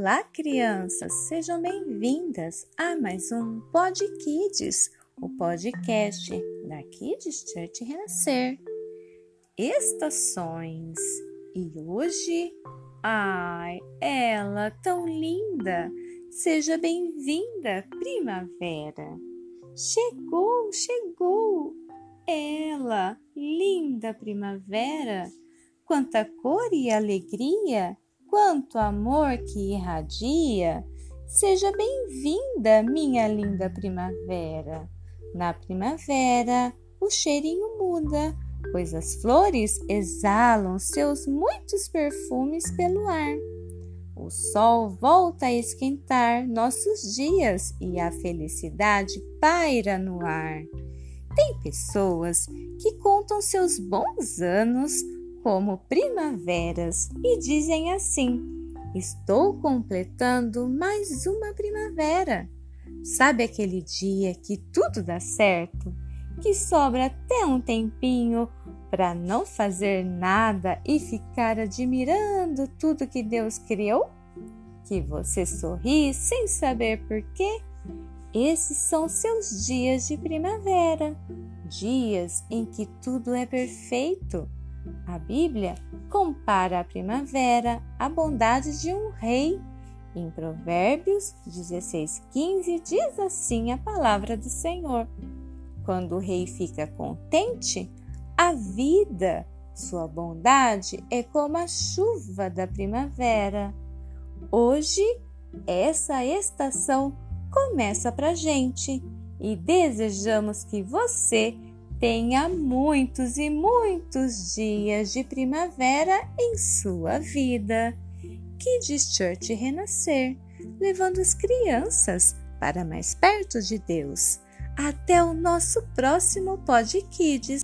Olá, crianças! Sejam bem-vindas a mais um Pod Kids, o podcast da Kids Church Renascer. Estações. E hoje, ai, ela tão linda! Seja bem-vinda, primavera! Chegou, chegou! Ela, linda primavera! Quanta cor e alegria! Quanto amor que irradia. Seja bem-vinda, minha linda primavera. Na primavera, o cheirinho muda, pois as flores exalam seus muitos perfumes pelo ar. O sol volta a esquentar nossos dias e a felicidade paira no ar. Tem pessoas que contam seus bons anos como primaveras e dizem assim: Estou completando mais uma primavera. Sabe aquele dia que tudo dá certo, que sobra até um tempinho para não fazer nada e ficar admirando tudo que Deus criou? Que você sorri sem saber por quê? Esses são seus dias de primavera, dias em que tudo é perfeito a Bíblia compara a primavera à bondade de um rei. Em Provérbios 16,15 diz assim a palavra do Senhor: Quando o rei fica contente, a vida, sua bondade é como a chuva da primavera. Hoje, essa estação começa para gente e desejamos que você tenha muitos e muitos dias de primavera em sua vida. Kids Church renascer, levando as crianças para mais perto de Deus. Até o nosso próximo Pod Kids.